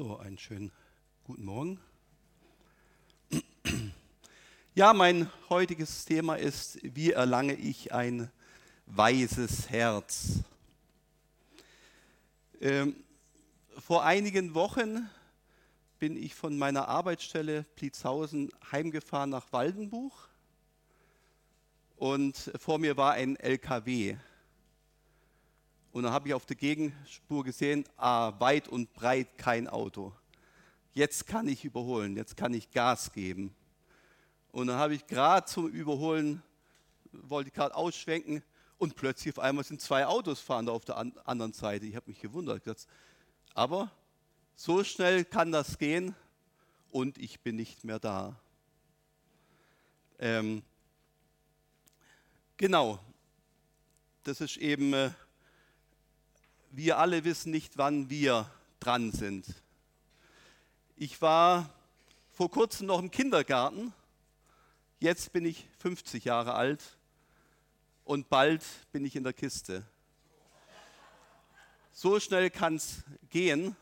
So, einen schönen guten Morgen. Ja, mein heutiges Thema ist, wie erlange ich ein weises Herz? Ähm, vor einigen Wochen bin ich von meiner Arbeitsstelle Pliezhausen heimgefahren nach Waldenbuch und vor mir war ein LKW. Und dann habe ich auf der Gegenspur gesehen, ah, weit und breit kein Auto. Jetzt kann ich überholen, jetzt kann ich Gas geben. Und dann habe ich gerade zum Überholen, wollte gerade ausschwenken und plötzlich auf einmal sind zwei Autos fahren auf der anderen Seite. Ich habe mich gewundert. Aber so schnell kann das gehen und ich bin nicht mehr da. Ähm, genau, das ist eben, äh, wir alle wissen nicht, wann wir dran sind. Ich war vor kurzem noch im Kindergarten Jetzt bin ich 50 Jahre alt und bald bin ich in der Kiste. So schnell kann es gehen.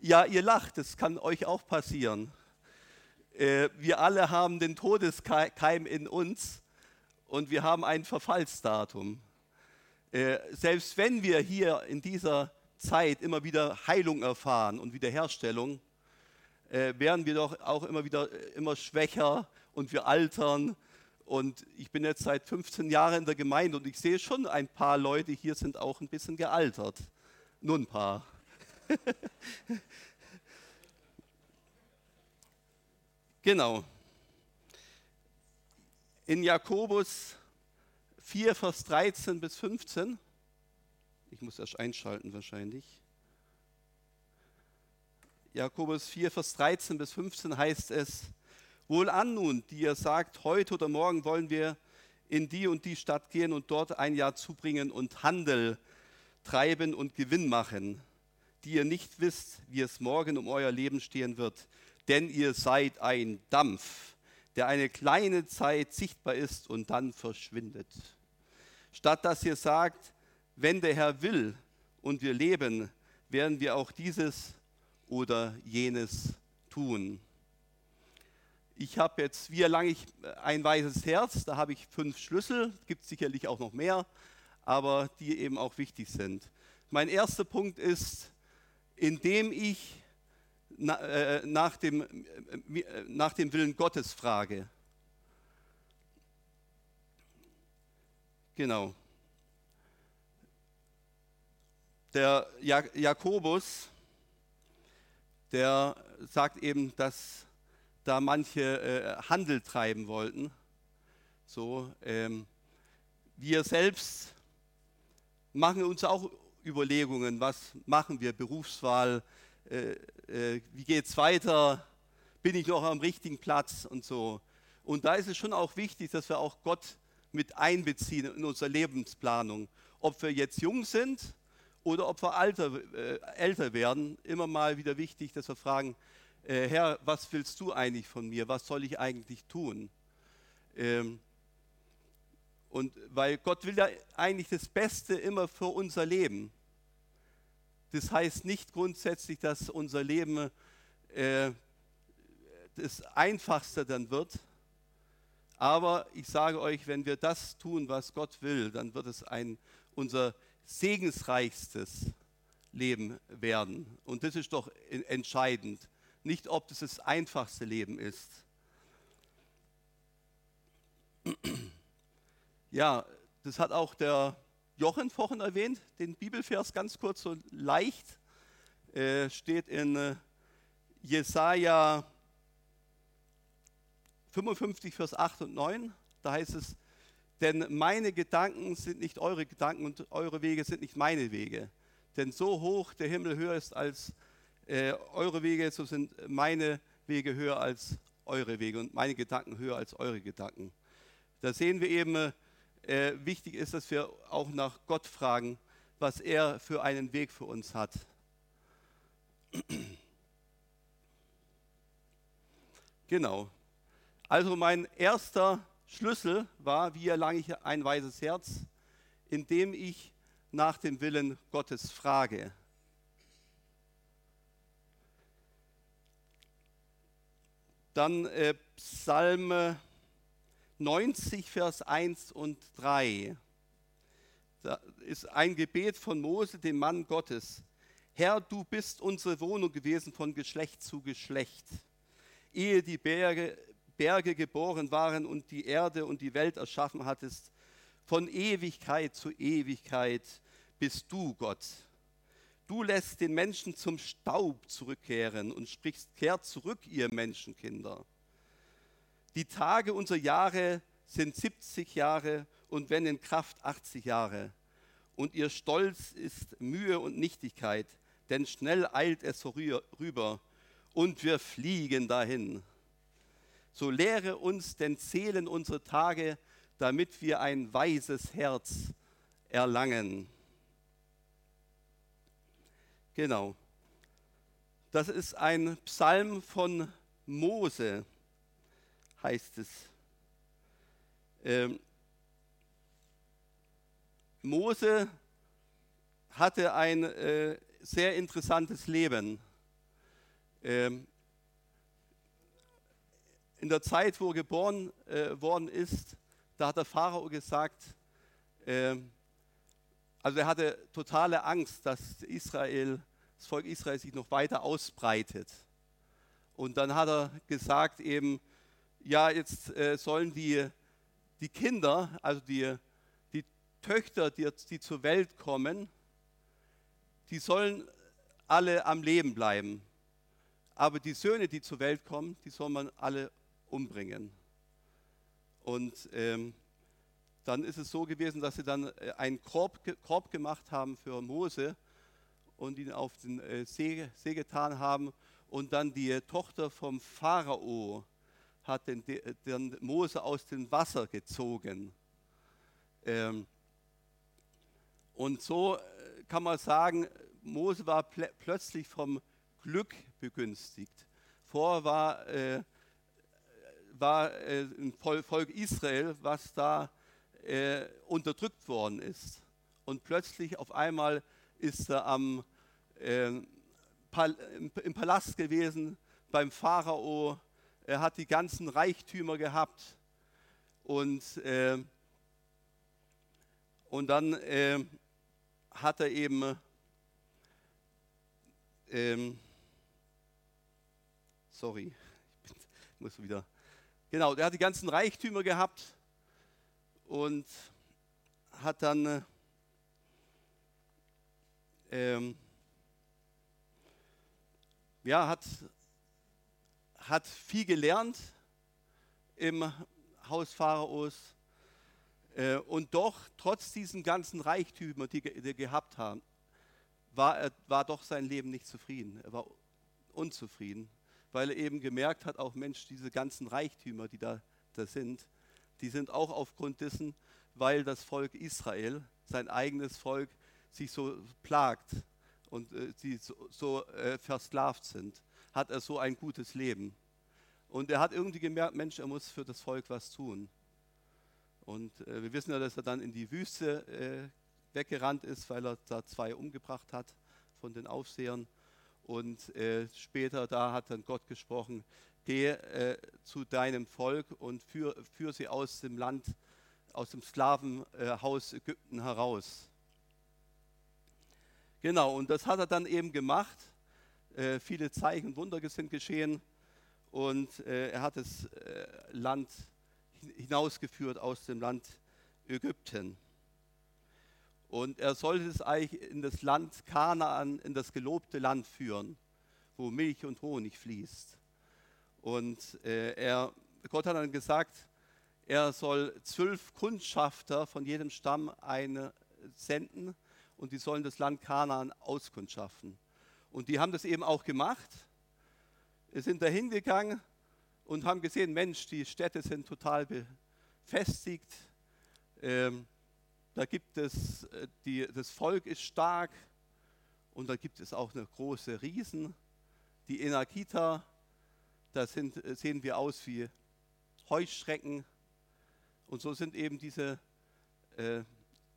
Ja, ihr lacht, das kann euch auch passieren. Äh, wir alle haben den Todeskeim in uns und wir haben ein Verfallsdatum. Äh, selbst wenn wir hier in dieser Zeit immer wieder Heilung erfahren und Wiederherstellung, äh, werden wir doch auch immer wieder äh, immer schwächer und wir altern. Und ich bin jetzt seit 15 Jahren in der Gemeinde und ich sehe schon ein paar Leute hier sind auch ein bisschen gealtert. Nur ein paar. genau. In Jakobus 4, Vers 13 bis 15, ich muss erst einschalten wahrscheinlich. Jakobus 4, Vers 13 bis 15 heißt es, Wohlan nun, die ihr sagt, heute oder morgen wollen wir in die und die Stadt gehen und dort ein Jahr zubringen und Handel treiben und Gewinn machen, die ihr nicht wisst, wie es morgen um euer Leben stehen wird, denn ihr seid ein Dampf, der eine kleine Zeit sichtbar ist und dann verschwindet. Statt dass ihr sagt, wenn der Herr will und wir leben, werden wir auch dieses oder jenes tun. Ich habe jetzt, wie erlange ich ein weißes Herz? Da habe ich fünf Schlüssel, gibt sicherlich auch noch mehr, aber die eben auch wichtig sind. Mein erster Punkt ist, indem ich äh, nach, dem, äh, nach dem Willen Gottes frage. Genau. Der Jakobus der sagt eben, dass da manche äh, Handel treiben wollten. So, ähm, wir selbst machen uns auch Überlegungen, was machen wir, Berufswahl, äh, äh, wie geht es weiter, bin ich noch am richtigen Platz und so. Und da ist es schon auch wichtig, dass wir auch Gott mit einbeziehen in unsere Lebensplanung. Ob wir jetzt jung sind oder ob wir alter, äh, älter werden, immer mal wieder wichtig, dass wir fragen, äh, Herr, was willst du eigentlich von mir? Was soll ich eigentlich tun? Ähm, und weil Gott will ja eigentlich das Beste immer für unser Leben. Das heißt nicht grundsätzlich, dass unser Leben äh, das Einfachste dann wird. Aber ich sage euch, wenn wir das tun, was Gott will, dann wird es ein, unser segensreichstes Leben werden. Und das ist doch entscheidend. Nicht, ob das das einfachste Leben ist. Ja, das hat auch der Jochen vorhin erwähnt, den Bibelvers ganz kurz so leicht. Äh, steht in äh, Jesaja 55, Vers 8 und 9. Da heißt es, denn meine Gedanken sind nicht eure Gedanken und eure Wege sind nicht meine Wege. Denn so hoch der Himmel höher ist als äh, eure Wege, so sind meine Wege höher als eure Wege und meine Gedanken höher als eure Gedanken. Da sehen wir eben, äh, wichtig ist, dass wir auch nach Gott fragen, was er für einen Weg für uns hat. Genau. Also mein erster Schlüssel war, wie erlange ich ein weises Herz, indem ich nach dem Willen Gottes frage. Dann äh, Psalme 90, Vers 1 und 3. Da ist ein Gebet von Mose, dem Mann Gottes. Herr, du bist unsere Wohnung gewesen von Geschlecht zu Geschlecht. Ehe die Berge, Berge geboren waren und die Erde und die Welt erschaffen hattest, von Ewigkeit zu Ewigkeit bist du Gott. Du lässt den Menschen zum Staub zurückkehren und sprichst, kehrt zurück, ihr Menschenkinder. Die Tage unserer Jahre sind 70 Jahre und wenn in Kraft 80 Jahre. Und ihr Stolz ist Mühe und Nichtigkeit, denn schnell eilt es vorüber und wir fliegen dahin. So lehre uns denn zählen unsere Tage, damit wir ein weises Herz erlangen. Genau. Das ist ein Psalm von Mose, heißt es. Ähm, Mose hatte ein äh, sehr interessantes Leben. Ähm, in der Zeit, wo er geboren äh, worden ist, da hat der Pharao gesagt, äh, also er hatte totale Angst, dass Israel, das Volk Israel sich noch weiter ausbreitet. Und dann hat er gesagt eben, ja, jetzt äh, sollen die, die Kinder, also die, die Töchter, die, die zur Welt kommen, die sollen alle am Leben bleiben. Aber die Söhne, die zur Welt kommen, die soll man alle umbringen. Und ähm, dann ist es so gewesen, dass sie dann äh, einen Korb, Korb gemacht haben für Mose und ihn auf den äh, See, See getan haben. Und dann die Tochter vom Pharao hat den, den Mose aus dem Wasser gezogen. Ähm, und so äh, kann man sagen, Mose war pl plötzlich vom Glück begünstigt. Vorher war, äh, war äh, ein Volk Israel, was da äh, unterdrückt worden ist. Und plötzlich auf einmal ist er am, äh, Pal im Palast gewesen, beim Pharao. Er hat die ganzen Reichtümer gehabt. Und, äh, und dann äh, hat er eben ähm, sorry, ich muss wieder. Genau, der hat die ganzen Reichtümer gehabt und hat dann äh, ähm, ja, hat, hat viel gelernt im Haus Pharaos äh, und doch, trotz diesen ganzen Reichtümern, die, er gehabt haben, war, er, war doch sein Leben nicht zufrieden. Er war unzufrieden, weil er eben gemerkt hat, auch Mensch, diese ganzen Reichtümer, die da, da sind, die sind auch aufgrund dessen, weil das Volk Israel, sein eigenes Volk, sich so plagt und äh, sie so, so äh, versklavt sind, hat er so ein gutes Leben. Und er hat irgendwie gemerkt, Mensch, er muss für das Volk was tun. Und äh, wir wissen ja, dass er dann in die Wüste äh, weggerannt ist, weil er da zwei umgebracht hat von den Aufsehern. Und äh, später da hat dann Gott gesprochen, geh äh, zu deinem Volk und führ, führ sie aus dem Land, aus dem Sklavenhaus Ägypten heraus. Genau, und das hat er dann eben gemacht. Äh, viele Zeichen und Wunder sind geschehen und äh, er hat das äh, Land hinausgeführt aus dem Land Ägypten. Und er sollte es eigentlich in das Land Kanaan, in das gelobte Land führen, wo Milch und Honig fließt. Und äh, er, Gott hat dann gesagt, er soll zwölf Kundschafter von jedem Stamm eine senden und die sollen das Land Kanaan auskundschaften. Und die haben das eben auch gemacht. Sind dahin gegangen und haben gesehen, Mensch, die Städte sind total befestigt. Ähm, da gibt es, äh, die, das Volk ist stark und da gibt es auch eine große Riesen. Die Enakita, da sind, äh, sehen wir aus wie Heuschrecken. Und so sind eben diese äh,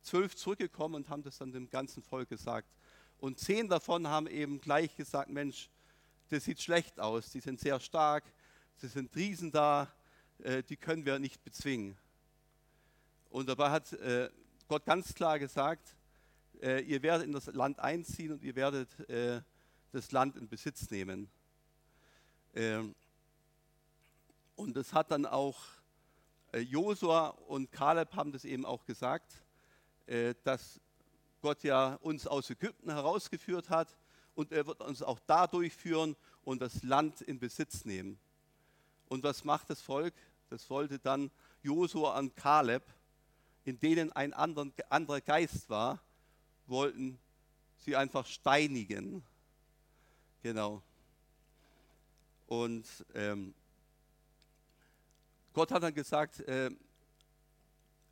zwölf zurückgekommen und haben das dann dem ganzen Volk gesagt. Und zehn davon haben eben gleich gesagt, Mensch, das sieht schlecht aus, die sind sehr stark, es sind Riesen da, äh, die können wir nicht bezwingen. Und dabei hat äh, Gott ganz klar gesagt, äh, ihr werdet in das Land einziehen und ihr werdet äh, das Land in Besitz nehmen. Ähm, und das hat dann auch äh, Josua und Kaleb haben das eben auch gesagt, äh, dass Gott ja uns aus Ägypten herausgeführt hat und er wird uns auch da durchführen und das Land in Besitz nehmen. Und was macht das Volk? Das wollte dann Josua und Kaleb, in denen ein anderer Geist war, wollten sie einfach steinigen. Genau. Und ähm, Gott hat dann gesagt, äh,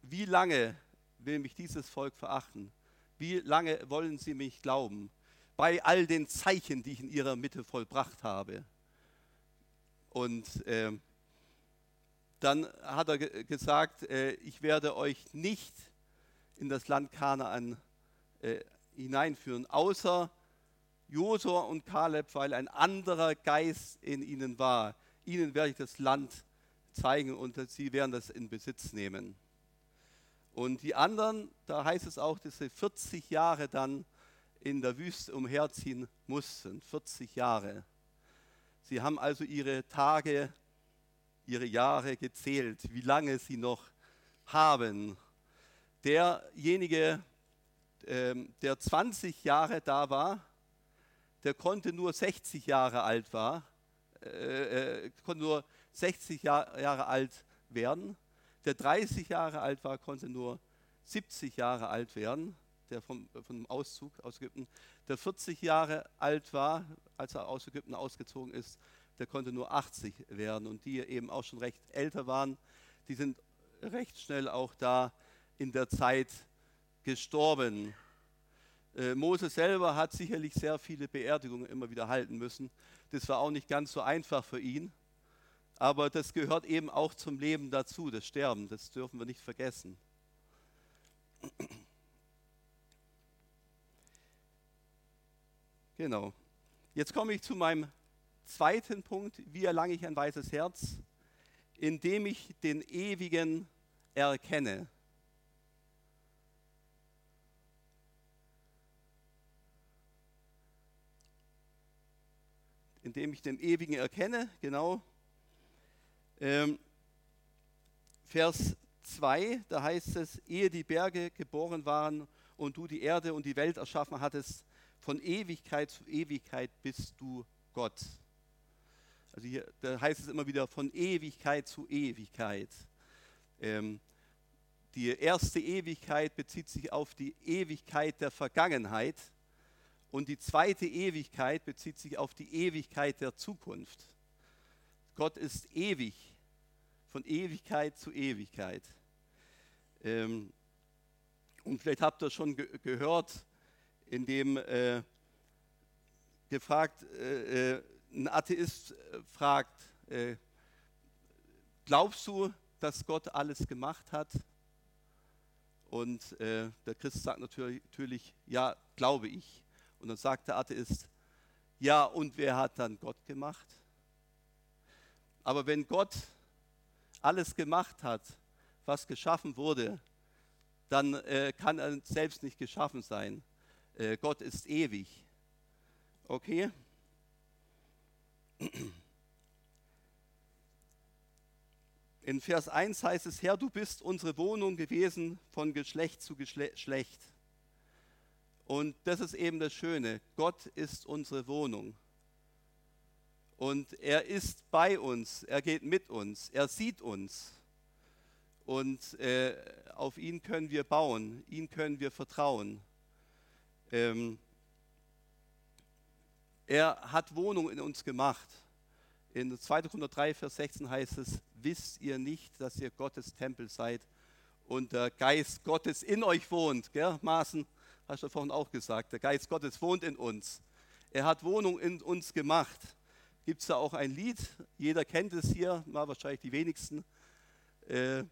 wie lange will mich dieses Volk verachten? Wie lange wollen sie mich glauben? Bei all den Zeichen, die ich in ihrer Mitte vollbracht habe. Und äh, dann hat er gesagt, äh, ich werde euch nicht in das Land Kanaan äh, hineinführen, außer Josua und Kaleb, weil ein anderer Geist in ihnen war. Ihnen werde ich das Land zeigen und sie werden das in Besitz nehmen. Und die anderen, da heißt es auch, dass sie 40 Jahre dann in der Wüste umherziehen mussten. 40 Jahre. Sie haben also ihre Tage, ihre Jahre gezählt, wie lange sie noch haben. Derjenige, ähm, der 20 Jahre da war, der konnte nur 60 Jahre alt war, äh, äh, konnte nur 60 Jahr, Jahre alt werden. Der 30 Jahre alt war, konnte nur 70 Jahre alt werden, der vom, vom Auszug aus Ägypten. Der 40 Jahre alt war, als er aus Ägypten ausgezogen ist, der konnte nur 80 werden. Und die eben auch schon recht älter waren, die sind recht schnell auch da in der Zeit gestorben. Äh, Mose selber hat sicherlich sehr viele Beerdigungen immer wieder halten müssen. Das war auch nicht ganz so einfach für ihn. Aber das gehört eben auch zum Leben dazu, das Sterben. Das dürfen wir nicht vergessen. Genau. Jetzt komme ich zu meinem zweiten Punkt. Wie erlange ich ein weißes Herz? Indem ich den Ewigen erkenne. Indem ich den Ewigen erkenne, genau. Ähm, Vers 2, da heißt es, ehe die Berge geboren waren und du die Erde und die Welt erschaffen hattest, von Ewigkeit zu Ewigkeit bist du Gott. Also hier da heißt es immer wieder von Ewigkeit zu Ewigkeit. Ähm, die erste Ewigkeit bezieht sich auf die Ewigkeit der Vergangenheit und die zweite Ewigkeit bezieht sich auf die Ewigkeit der Zukunft. Gott ist ewig, von Ewigkeit zu Ewigkeit. Ähm, und vielleicht habt ihr schon ge gehört, in dem äh, gefragt, äh, äh ein Atheist äh, fragt, äh, glaubst du, dass Gott alles gemacht hat? Und äh, der Christ sagt natürlich, natürlich, ja, glaube ich. Und dann sagt der Atheist, ja, und wer hat dann Gott gemacht? Aber wenn Gott alles gemacht hat, was geschaffen wurde, dann äh, kann er selbst nicht geschaffen sein. Äh, Gott ist ewig. Okay? In Vers 1 heißt es, Herr, du bist unsere Wohnung gewesen von Geschlecht zu Geschlecht. Und das ist eben das Schöne. Gott ist unsere Wohnung. Und er ist bei uns, er geht mit uns, er sieht uns. Und äh, auf ihn können wir bauen, ihn können wir vertrauen. Ähm, er hat Wohnung in uns gemacht. In 2. Korinther 3, Vers 16 heißt es, wisst ihr nicht, dass ihr Gottes Tempel seid und der Geist Gottes in euch wohnt. Gell, Maßen, hast du vorhin auch gesagt, der Geist Gottes wohnt in uns. Er hat Wohnung in uns gemacht gibt es da auch ein Lied, jeder kennt es hier, mal wahrscheinlich die wenigsten. Äh,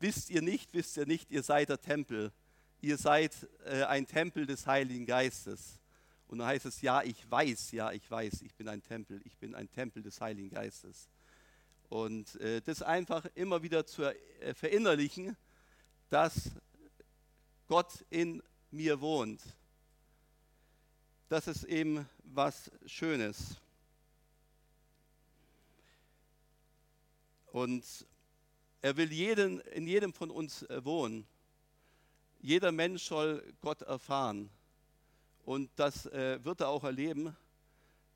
wisst ihr nicht, wisst ihr nicht, ihr seid der Tempel. Ihr seid äh, ein Tempel des Heiligen Geistes. Und dann heißt es, ja, ich weiß, ja, ich weiß, ich bin ein Tempel, ich bin ein Tempel des Heiligen Geistes. Und äh, das einfach immer wieder zu äh, verinnerlichen, dass Gott in mir wohnt. Das ist eben was Schönes. Und er will jeden, in jedem von uns äh, wohnen. Jeder Mensch soll Gott erfahren. Und das äh, wird er auch erleben,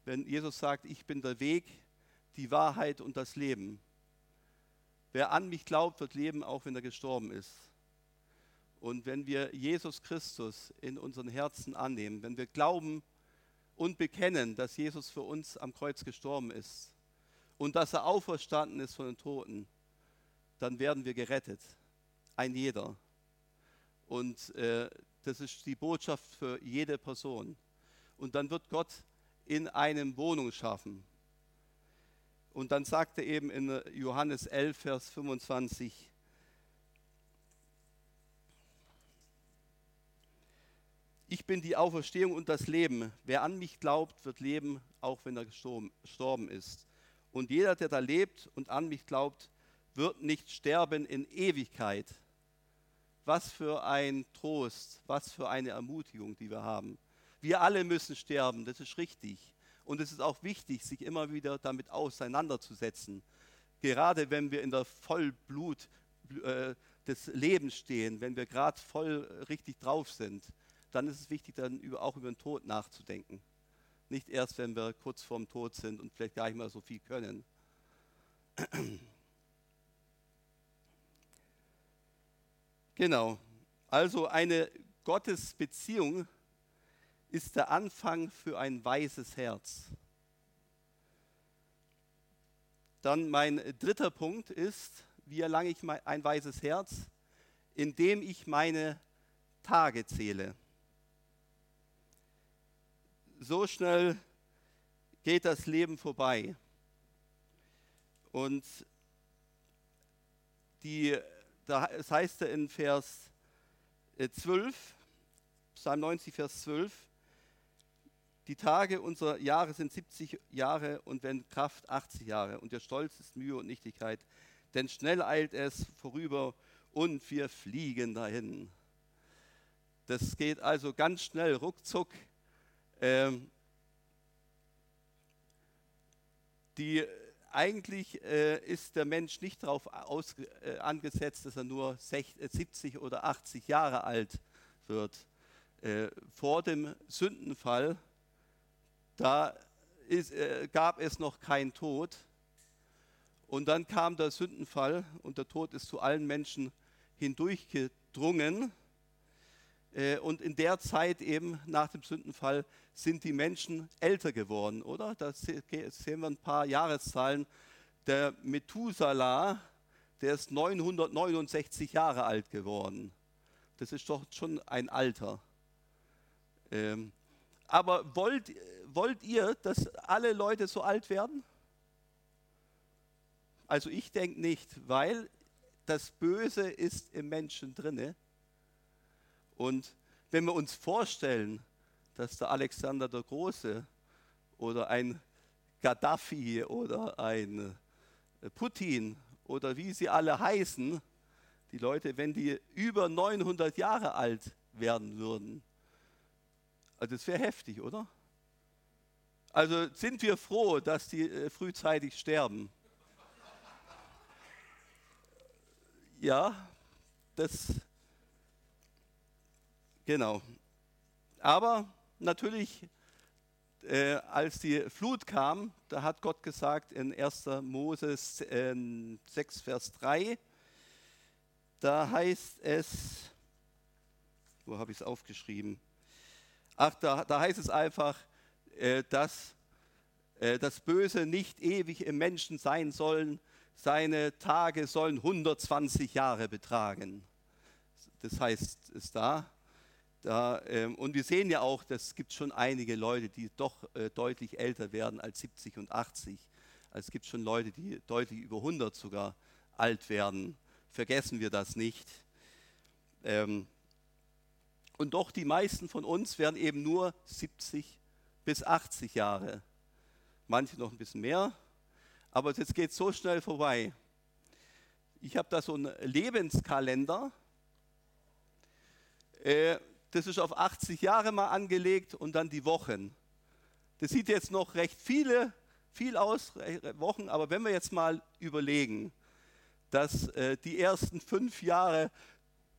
wenn Jesus sagt, ich bin der Weg, die Wahrheit und das Leben. Wer an mich glaubt, wird leben, auch wenn er gestorben ist. Und wenn wir Jesus Christus in unseren Herzen annehmen, wenn wir glauben und bekennen, dass Jesus für uns am Kreuz gestorben ist und dass er auferstanden ist von den Toten, dann werden wir gerettet. Ein jeder. Und äh, das ist die Botschaft für jede Person. Und dann wird Gott in einem Wohnung schaffen. Und dann sagt er eben in Johannes 11, Vers 25, ich bin die Auferstehung und das Leben. Wer an mich glaubt, wird leben, auch wenn er gestorben ist. Und jeder, der da lebt und an mich glaubt, wird nicht sterben in Ewigkeit. Was für ein Trost, was für eine Ermutigung, die wir haben. Wir alle müssen sterben, das ist richtig. Und es ist auch wichtig, sich immer wieder damit auseinanderzusetzen. Gerade wenn wir in der Vollblut äh, des Lebens stehen, wenn wir gerade voll richtig drauf sind, dann ist es wichtig, dann auch über den Tod nachzudenken. Nicht erst, wenn wir kurz vorm Tod sind und vielleicht gar nicht mehr so viel können. Genau. Also eine Gottesbeziehung ist der Anfang für ein weises Herz. Dann mein dritter Punkt ist, wie erlange ich ein weises Herz? Indem ich meine Tage zähle. So schnell geht das Leben vorbei. Und die das heißt in Vers 12, äh, Psalm 90, Vers 12, die Tage unserer Jahre sind 70 Jahre und wenn Kraft 80 Jahre und der Stolz ist Mühe und Nichtigkeit, denn schnell eilt es vorüber und wir fliegen dahin. Das geht also ganz schnell, ruckzuck. Ähm, die eigentlich äh, ist der Mensch nicht darauf äh, angesetzt, dass er nur 60, 70 äh, oder 80 Jahre alt wird. Äh, vor dem Sündenfall, da ist, äh, gab es noch keinen Tod. Und dann kam der Sündenfall und der Tod ist zu allen Menschen hindurchgedrungen. Äh, und in der Zeit eben nach dem Sündenfall sind die Menschen älter geworden, oder? Da sehen wir ein paar Jahreszahlen. Der Methuselah, der ist 969 Jahre alt geworden. Das ist doch schon ein Alter. Ähm, aber wollt, wollt ihr, dass alle Leute so alt werden? Also ich denke nicht, weil das Böse ist im Menschen drinne und wenn wir uns vorstellen, dass der Alexander der Große oder ein Gaddafi oder ein äh, Putin oder wie sie alle heißen, die Leute, wenn die über 900 Jahre alt werden würden, also das wäre heftig, oder? Also sind wir froh, dass die äh, frühzeitig sterben. Ja, das Genau. Aber natürlich, äh, als die Flut kam, da hat Gott gesagt in 1. Mose äh, 6, Vers 3, da heißt es, wo habe ich es aufgeschrieben? Ach, da, da heißt es einfach, äh, dass äh, das Böse nicht ewig im Menschen sein sollen, seine Tage sollen 120 Jahre betragen. Das heißt es da. Da, ähm, und wir sehen ja auch, es gibt schon einige Leute, die doch äh, deutlich älter werden als 70 und 80. Also es gibt schon Leute, die deutlich über 100 sogar alt werden. Vergessen wir das nicht. Ähm, und doch die meisten von uns werden eben nur 70 bis 80 Jahre. Manche noch ein bisschen mehr. Aber jetzt geht es so schnell vorbei. Ich habe da so einen Lebenskalender. Äh, das ist auf 80 Jahre mal angelegt und dann die Wochen. Das sieht jetzt noch recht viele, viel aus, Wochen, aber wenn wir jetzt mal überlegen, dass äh, die ersten fünf Jahre,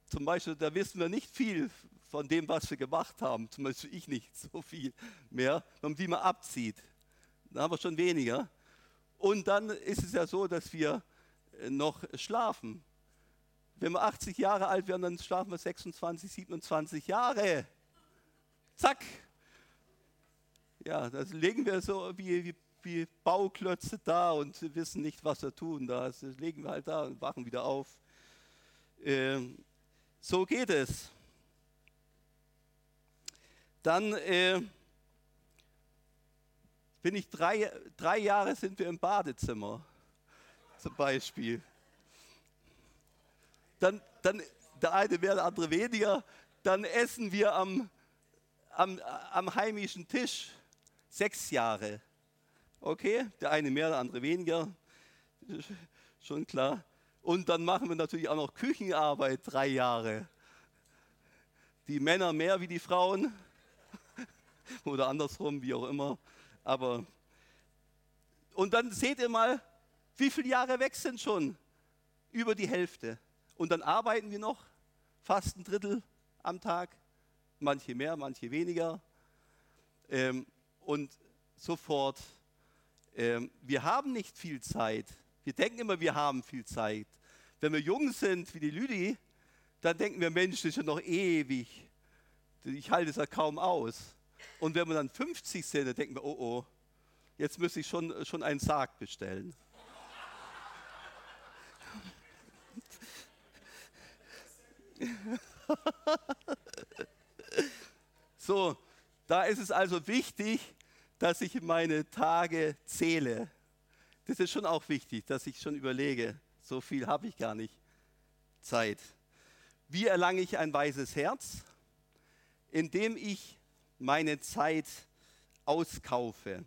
zum Beispiel, da wissen wir nicht viel von dem, was wir gemacht haben, zum Beispiel ich nicht so viel mehr, wenn man die mal abzieht, dann haben wir schon weniger. Und dann ist es ja so, dass wir äh, noch schlafen. Wenn wir 80 Jahre alt werden, dann schlafen wir 26, 27 Jahre. Zack. Ja, das legen wir so wie, wie, wie Bauklötze da und wissen nicht, was wir tun. Das legen wir halt da und wachen wieder auf. Ähm, so geht es. Dann äh, bin ich drei, drei Jahre sind wir im Badezimmer, zum Beispiel. Dann, dann der eine mehr, der andere weniger. Dann essen wir am, am, am heimischen Tisch sechs Jahre. Okay, der eine mehr, der andere weniger. Schon klar. Und dann machen wir natürlich auch noch Küchenarbeit drei Jahre. Die Männer mehr wie die Frauen. Oder andersrum, wie auch immer. Aber und dann seht ihr mal, wie viele Jahre weg sind schon? Über die Hälfte. Und dann arbeiten wir noch fast ein Drittel am Tag. Manche mehr, manche weniger. Ähm, und sofort. Ähm, wir haben nicht viel Zeit. Wir denken immer, wir haben viel Zeit. Wenn wir jung sind, wie die Lüdi, dann denken wir, Mensch, das ist ja noch ewig. Ich halte es ja kaum aus. Und wenn wir dann 50 sind, dann denken wir, oh oh, jetzt müsste ich schon, schon einen Sarg bestellen. so, da ist es also wichtig, dass ich meine Tage zähle. Das ist schon auch wichtig, dass ich schon überlege, so viel habe ich gar nicht Zeit. Wie erlange ich ein weises Herz? Indem ich meine Zeit auskaufe.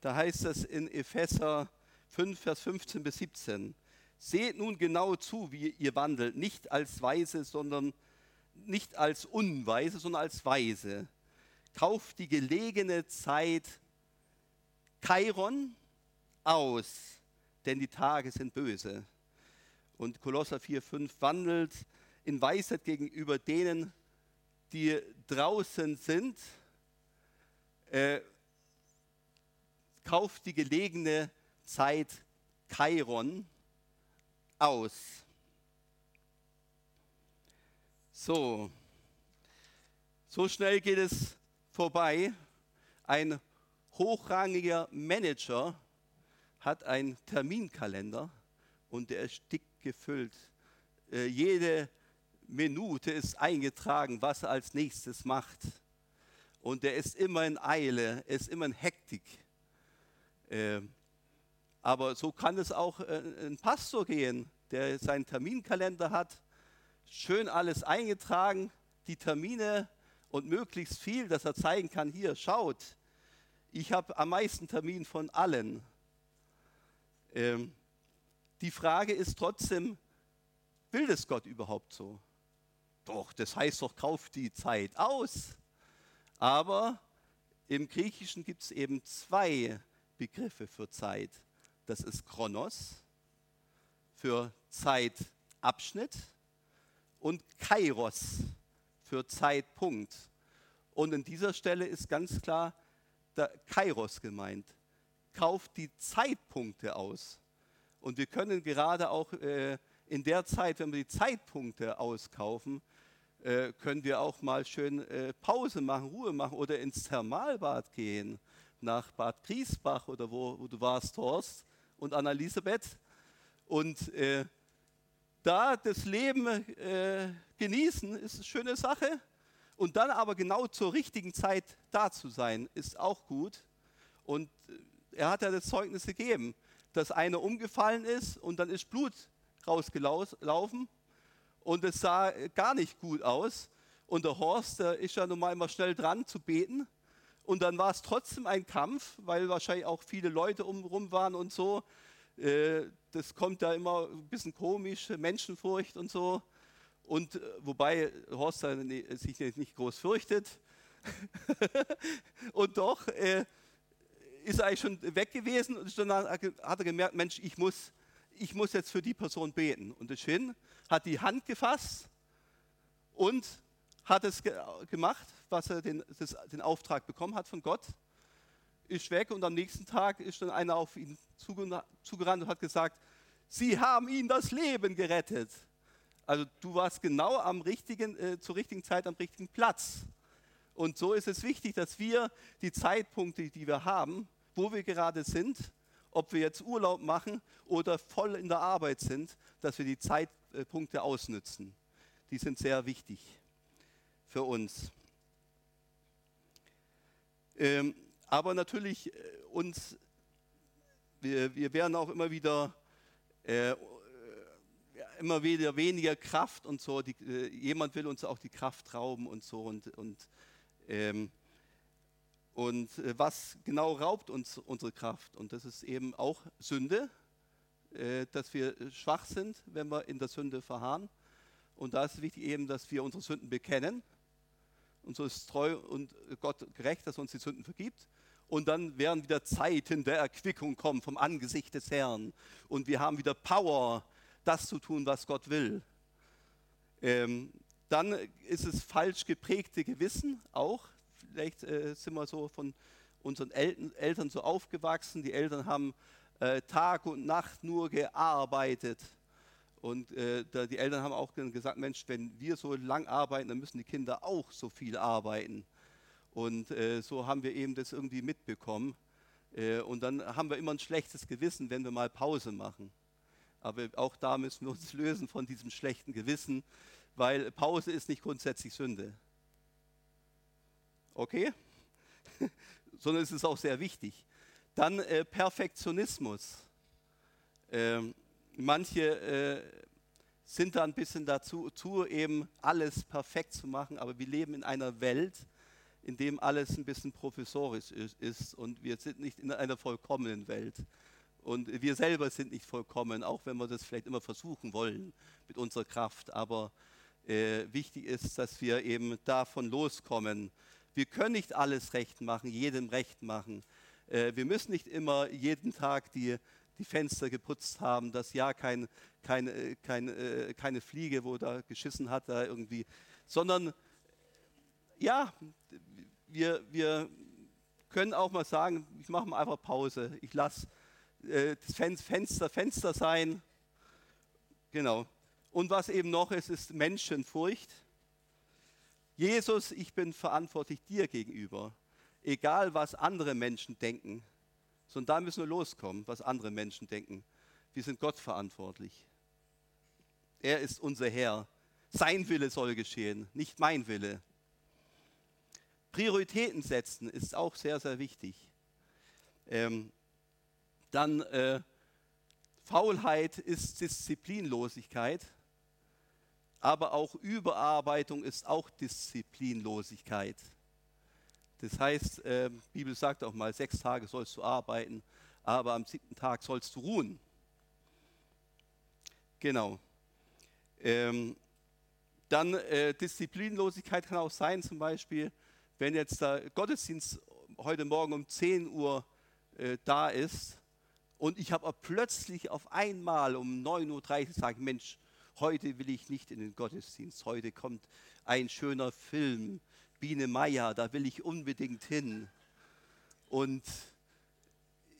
Da heißt es in Epheser 5, Vers 15 bis 17. Seht nun genau zu, wie ihr wandelt, nicht als Weise, sondern nicht als Unweise, sondern als Weise. Kauft die gelegene Zeit Chiron aus, denn die Tage sind böse. Und Kolosser 4, 5 wandelt in Weisheit gegenüber denen, die draußen sind, äh, kauft die gelegene Zeit Chiron aus. So, so schnell geht es vorbei. Ein hochrangiger Manager hat einen Terminkalender und der ist dick gefüllt. Äh, jede Minute ist eingetragen, was er als nächstes macht. Und er ist immer in Eile, er ist immer in Hektik. Ähm, aber so kann es auch äh, ein Pastor gehen, der seinen Terminkalender hat, schön alles eingetragen, die Termine und möglichst viel, dass er zeigen kann, hier, schaut, ich habe am meisten Termin von allen. Ähm, die Frage ist trotzdem, will das Gott überhaupt so? Doch, das heißt doch, kauft die Zeit aus. Aber im Griechischen gibt es eben zwei Begriffe für Zeit. Das ist Chronos für Zeitabschnitt und Kairos für Zeitpunkt. Und an dieser Stelle ist ganz klar der Kairos gemeint. Kauft die Zeitpunkte aus. Und wir können gerade auch äh, in der Zeit, wenn wir die Zeitpunkte auskaufen, äh, können wir auch mal schön äh, Pause machen, Ruhe machen oder ins Thermalbad gehen, nach Bad Griesbach oder wo, wo du warst, Horst und Anna-Elisabeth. Und äh, da das Leben äh, genießen, ist eine schöne Sache. Und dann aber genau zur richtigen Zeit da zu sein, ist auch gut. Und äh, er hat ja das Zeugnis gegeben, dass einer umgefallen ist und dann ist Blut rausgelaufen und es sah gar nicht gut aus. Und der Horst, der ist ja nun mal immer schnell dran zu beten Und dann war es trotzdem ein Kampf, weil wahrscheinlich auch viele Leute umrum waren und so. Äh, das kommt da immer ein bisschen komisch, Menschenfurcht und so. Und äh, wobei Horst sich nicht groß fürchtet. und doch äh, ist er eigentlich schon weg gewesen und dann hat er gemerkt, Mensch, ich muss, ich muss jetzt für die Person beten. Und ist hin, hat die Hand gefasst und hat es gemacht, was er den, das, den Auftrag bekommen hat von Gott, ist weg und am nächsten Tag ist dann einer auf ihn zugerannt und hat gesagt, Sie haben ihm das Leben gerettet. Also du warst genau am richtigen, äh, zur richtigen Zeit am richtigen Platz. Und so ist es wichtig, dass wir die Zeitpunkte, die wir haben, wo wir gerade sind, ob wir jetzt Urlaub machen oder voll in der Arbeit sind, dass wir die Zeitpunkte ausnützen. Die sind sehr wichtig für uns. Ähm, aber natürlich äh, uns, wir, wir werden auch immer wieder, äh, immer wieder weniger Kraft und so. Die, äh, jemand will uns auch die Kraft rauben und so. Und, und, ähm, und äh, was genau raubt uns unsere Kraft? Und das ist eben auch Sünde, äh, dass wir schwach sind, wenn wir in der Sünde verharren. Und da ist es wichtig eben, dass wir unsere Sünden bekennen und so ist treu und Gott gerecht, dass er uns die Sünden vergibt. Und dann werden wieder Zeiten der Erquickung kommen vom Angesicht des Herrn. Und wir haben wieder Power, das zu tun, was Gott will. Ähm, dann ist es falsch geprägte Gewissen auch. Vielleicht äh, sind wir so von unseren Eltern, Eltern so aufgewachsen. Die Eltern haben äh, Tag und Nacht nur gearbeitet und äh, die Eltern haben auch gesagt, Mensch, wenn wir so lang arbeiten, dann müssen die Kinder auch so viel arbeiten. Und äh, so haben wir eben das irgendwie mitbekommen. Äh, und dann haben wir immer ein schlechtes Gewissen, wenn wir mal Pause machen. Aber auch da müssen wir uns lösen von diesem schlechten Gewissen, weil Pause ist nicht grundsätzlich Sünde. Okay? Sondern es ist auch sehr wichtig. Dann äh, Perfektionismus. Ähm, manche äh, sind da ein bisschen dazu, zu, eben alles perfekt zu machen, aber wir leben in einer Welt, in dem alles ein bisschen professorisch ist und wir sind nicht in einer vollkommenen Welt. Und wir selber sind nicht vollkommen, auch wenn wir das vielleicht immer versuchen wollen mit unserer Kraft. Aber äh, wichtig ist, dass wir eben davon loskommen. Wir können nicht alles recht machen, jedem recht machen. Äh, wir müssen nicht immer jeden Tag die die Fenster geputzt haben, dass ja kein, kein, äh, kein, äh, keine Fliege, wo da geschissen hat, da irgendwie, sondern ja, wir, wir können auch mal sagen, ich mache mal einfach Pause, ich lasse äh, das Fenster Fenster sein. Genau. Und was eben noch ist, ist Menschenfurcht. Jesus, ich bin verantwortlich dir gegenüber. Egal, was andere Menschen denken, sondern da müssen wir loskommen, was andere Menschen denken. Wir sind Gott verantwortlich. Er ist unser Herr. Sein Wille soll geschehen, nicht mein Wille. Prioritäten setzen ist auch sehr, sehr wichtig. Ähm, dann äh, Faulheit ist Disziplinlosigkeit, aber auch Überarbeitung ist auch Disziplinlosigkeit. Das heißt, äh, die Bibel sagt auch mal, sechs Tage sollst du arbeiten, aber am siebten Tag sollst du ruhen. Genau. Ähm, dann äh, Disziplinlosigkeit kann auch sein, zum Beispiel, wenn jetzt der Gottesdienst heute Morgen um 10 Uhr äh, da ist und ich habe plötzlich auf einmal um 9.30 Uhr gesagt, Mensch, heute will ich nicht in den Gottesdienst, heute kommt ein schöner Film, Biene Meier, da will ich unbedingt hin. Und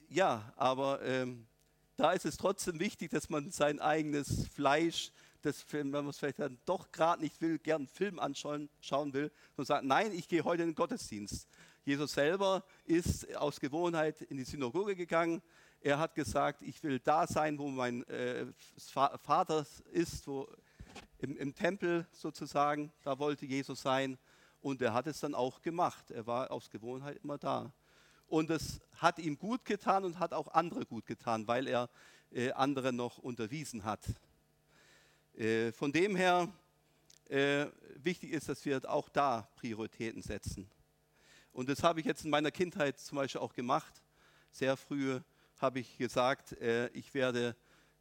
ja, aber ähm, da ist es trotzdem wichtig, dass man sein eigenes Fleisch, das, wenn man es vielleicht dann doch gerade nicht will, gern einen Film anschauen schauen will, und sagt, nein, ich gehe heute in den Gottesdienst. Jesus selber ist aus Gewohnheit in die Synagoge gegangen. Er hat gesagt, ich will da sein, wo mein äh, Vater ist, wo im, im Tempel sozusagen, da wollte Jesus sein. Und er hat es dann auch gemacht. Er war aus Gewohnheit immer da. Und es hat ihm gut getan und hat auch andere gut getan, weil er äh, andere noch unterwiesen hat. Äh, von dem her äh, wichtig ist, dass wir auch da Prioritäten setzen. Und das habe ich jetzt in meiner Kindheit zum Beispiel auch gemacht. Sehr früh habe ich gesagt, äh, ich werde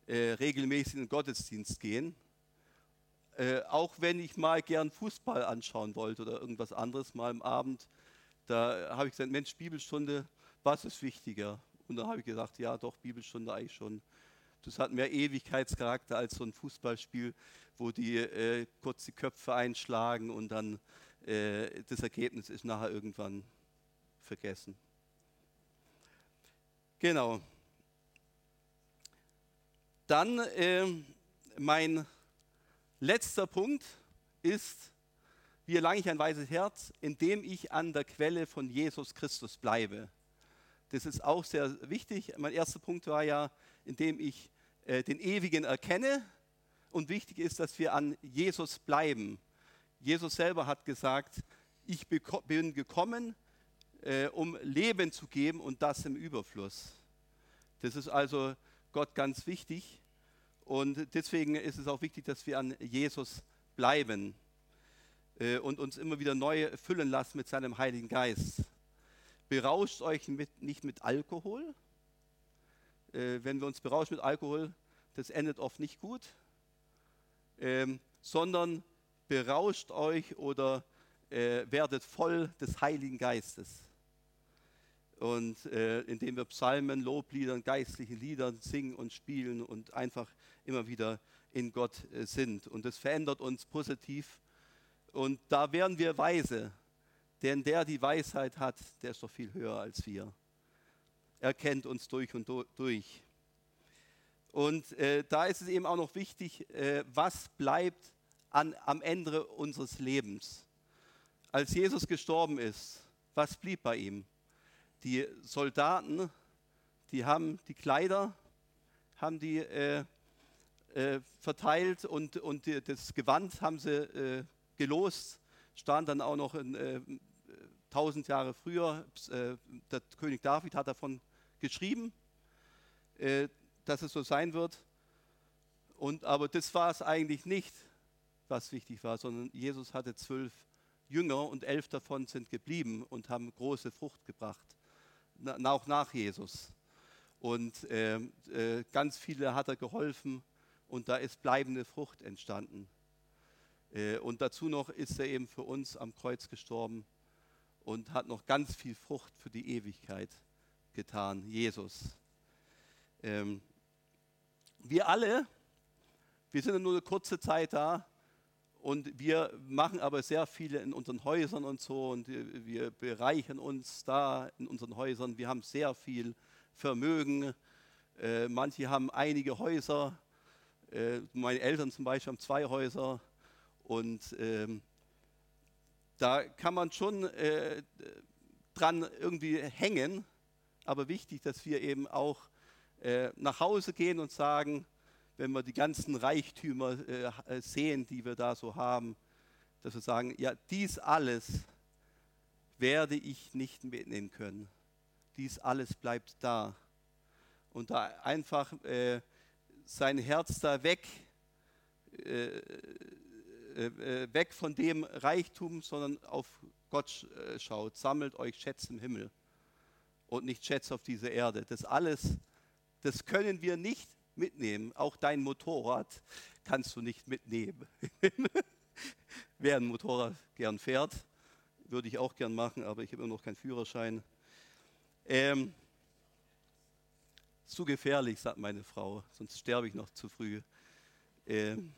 äh, regelmäßig in den Gottesdienst gehen. Äh, auch wenn ich mal gern Fußball anschauen wollte oder irgendwas anderes mal am Abend, da habe ich gesagt, Mensch, Bibelstunde, was ist wichtiger? Und da habe ich gesagt, ja doch, Bibelstunde eigentlich schon. Das hat mehr Ewigkeitscharakter als so ein Fußballspiel, wo die äh, kurz die Köpfe einschlagen und dann äh, das Ergebnis ist nachher irgendwann vergessen. Genau. Dann äh, mein letzter Punkt ist, wie erlange ich ein weises Herz, indem ich an der Quelle von Jesus Christus bleibe. Das ist auch sehr wichtig. Mein erster Punkt war ja, indem ich äh, den Ewigen erkenne. Und wichtig ist, dass wir an Jesus bleiben. Jesus selber hat gesagt, ich bin gekommen, äh, um Leben zu geben und das im Überfluss. Das ist also Gott ganz wichtig. Und deswegen ist es auch wichtig, dass wir an Jesus bleiben äh, und uns immer wieder neu füllen lassen mit seinem Heiligen Geist. Berauscht euch mit, nicht mit Alkohol. Äh, wenn wir uns berauschen mit Alkohol, das endet oft nicht gut, ähm, sondern berauscht euch oder äh, werdet voll des Heiligen Geistes. Und äh, indem wir Psalmen, Lobliedern, geistliche Lieder singen und spielen und einfach immer wieder in Gott äh, sind. Und das verändert uns positiv. Und da werden wir weise, denn der die Weisheit hat, der ist doch viel höher als wir. Er kennt uns durch und durch. Und äh, da ist es eben auch noch wichtig, äh, was bleibt an, am Ende unseres Lebens. Als Jesus gestorben ist, was blieb bei ihm? Die Soldaten, die haben die Kleider, haben die äh, äh, verteilt und, und die, das Gewand haben sie äh, gelost, stand dann auch noch in, äh, tausend Jahre früher, äh, der König David hat davon geschrieben, äh, dass es so sein wird. Und, aber das war es eigentlich nicht, was wichtig war, sondern Jesus hatte zwölf Jünger und elf davon sind geblieben und haben große Frucht gebracht, auch nach Jesus. Und äh, äh, ganz viele hat er geholfen und da ist bleibende Frucht entstanden. Äh, und dazu noch ist er eben für uns am Kreuz gestorben und hat noch ganz viel Frucht für die Ewigkeit getan, Jesus. Ähm, wir alle, wir sind nur eine kurze Zeit da und wir machen aber sehr viele in unseren Häusern und so und wir bereichern uns da in unseren Häusern. Wir haben sehr viel Vermögen. Äh, manche haben einige Häuser. Äh, meine Eltern zum Beispiel haben zwei Häuser und ähm, da kann man schon äh, dran irgendwie hängen, aber wichtig, dass wir eben auch äh, nach Hause gehen und sagen, wenn wir die ganzen Reichtümer äh, sehen, die wir da so haben, dass wir sagen, ja, dies alles werde ich nicht mitnehmen können. Dies alles bleibt da. Und da einfach äh, sein Herz da weg, äh, äh, äh weg von dem Reichtum, sondern auf Gott schaut. Sammelt euch Schätze im Himmel und nicht Schätze auf dieser Erde. Das alles das können wir nicht mitnehmen. Auch dein Motorrad kannst du nicht mitnehmen. Wer ein Motorrad gern fährt, würde ich auch gern machen, aber ich habe immer noch keinen Führerschein. Ähm, zu gefährlich, sagt meine Frau, sonst sterbe ich noch zu früh. Ähm,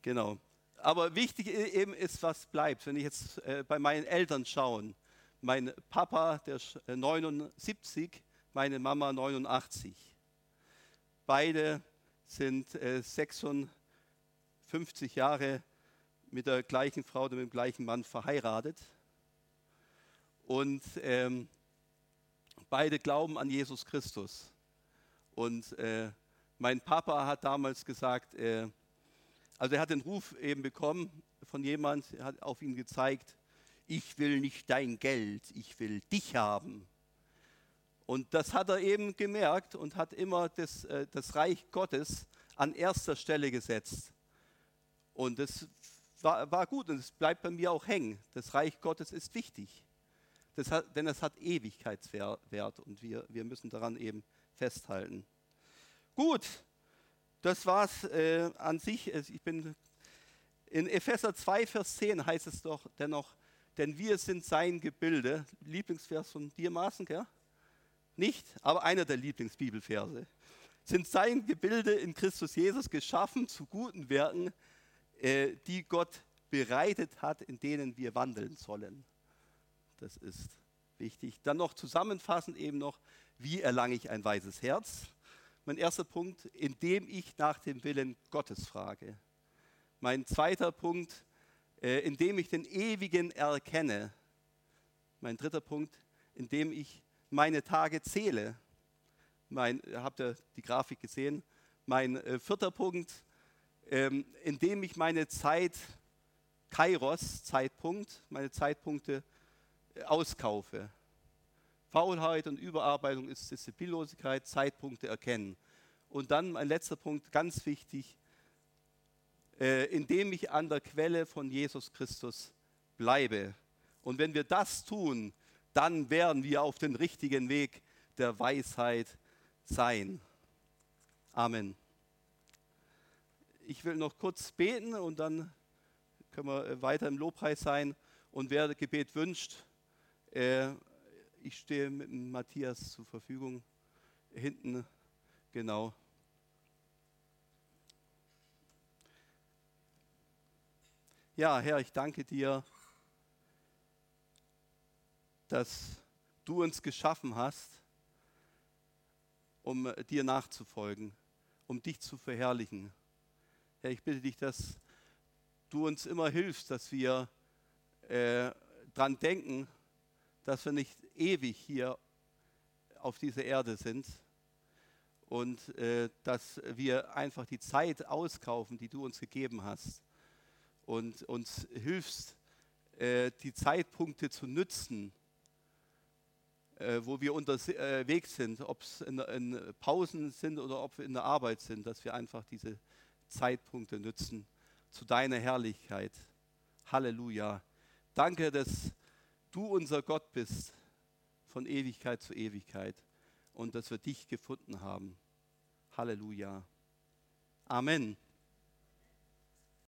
genau. Aber wichtig eben ist, was bleibt. Wenn ich jetzt äh, bei meinen Eltern schaue, mein Papa, der ist 79, meine Mama 89. Beide sind äh, 56 Jahre mit der gleichen Frau oder mit dem gleichen Mann verheiratet. Und ähm, beide glauben an Jesus Christus. Und äh, mein Papa hat damals gesagt, äh, also er hat den Ruf eben bekommen von jemand, er hat auf ihn gezeigt, ich will nicht dein Geld, ich will dich haben. Und das hat er eben gemerkt und hat immer das, äh, das Reich Gottes an erster Stelle gesetzt. Und das war, war gut und es bleibt bei mir auch hängen. Das Reich Gottes ist wichtig. das hat, denn es hat Ewigkeitswert und wir, wir müssen daran eben festhalten. Gut, das war es äh, an sich. Ich bin in Epheser 2, Vers 10 heißt es doch dennoch, denn wir sind sein Gebilde. Lieblingsvers von dir, Maaßen, gell? Nicht, aber einer der Lieblingsbibelverse. Sind sein Gebilde in Christus Jesus geschaffen zu guten Werken, äh, die Gott bereitet hat, in denen wir wandeln sollen. Das ist wichtig. Dann noch zusammenfassend eben noch, wie erlange ich ein weises Herz? Mein erster Punkt, indem ich nach dem Willen Gottes frage. Mein zweiter Punkt, äh, indem ich den Ewigen erkenne. Mein dritter Punkt, indem ich meine Tage zähle. Mein, habt ihr die Grafik gesehen? Mein äh, vierter Punkt, ähm, indem ich meine Zeit, Kairos, Zeitpunkt, meine Zeitpunkte äh, auskaufe. Faulheit und Überarbeitung ist Disziplinlosigkeit, Zeitpunkte erkennen. Und dann mein letzter Punkt, ganz wichtig, äh, indem ich an der Quelle von Jesus Christus bleibe. Und wenn wir das tun, dann werden wir auf den richtigen Weg der Weisheit sein. Amen. Ich will noch kurz beten und dann können wir äh, weiter im Lobpreis sein. Und wer Gebet wünscht, äh, ich stehe mit Matthias zur Verfügung. Hinten, genau. Ja, Herr, ich danke dir, dass du uns geschaffen hast, um dir nachzufolgen, um dich zu verherrlichen. Herr, ich bitte dich, dass du uns immer hilfst, dass wir äh, daran denken, dass wir nicht ewig hier auf dieser Erde sind und äh, dass wir einfach die Zeit auskaufen, die du uns gegeben hast und uns hilfst, äh, die Zeitpunkte zu nützen, äh, wo wir unterwegs sind, ob es in, in Pausen sind oder ob wir in der Arbeit sind, dass wir einfach diese Zeitpunkte nützen zu deiner Herrlichkeit. Halleluja. Danke, dass du unser Gott bist von Ewigkeit zu Ewigkeit und dass wir dich gefunden haben. Halleluja. Amen.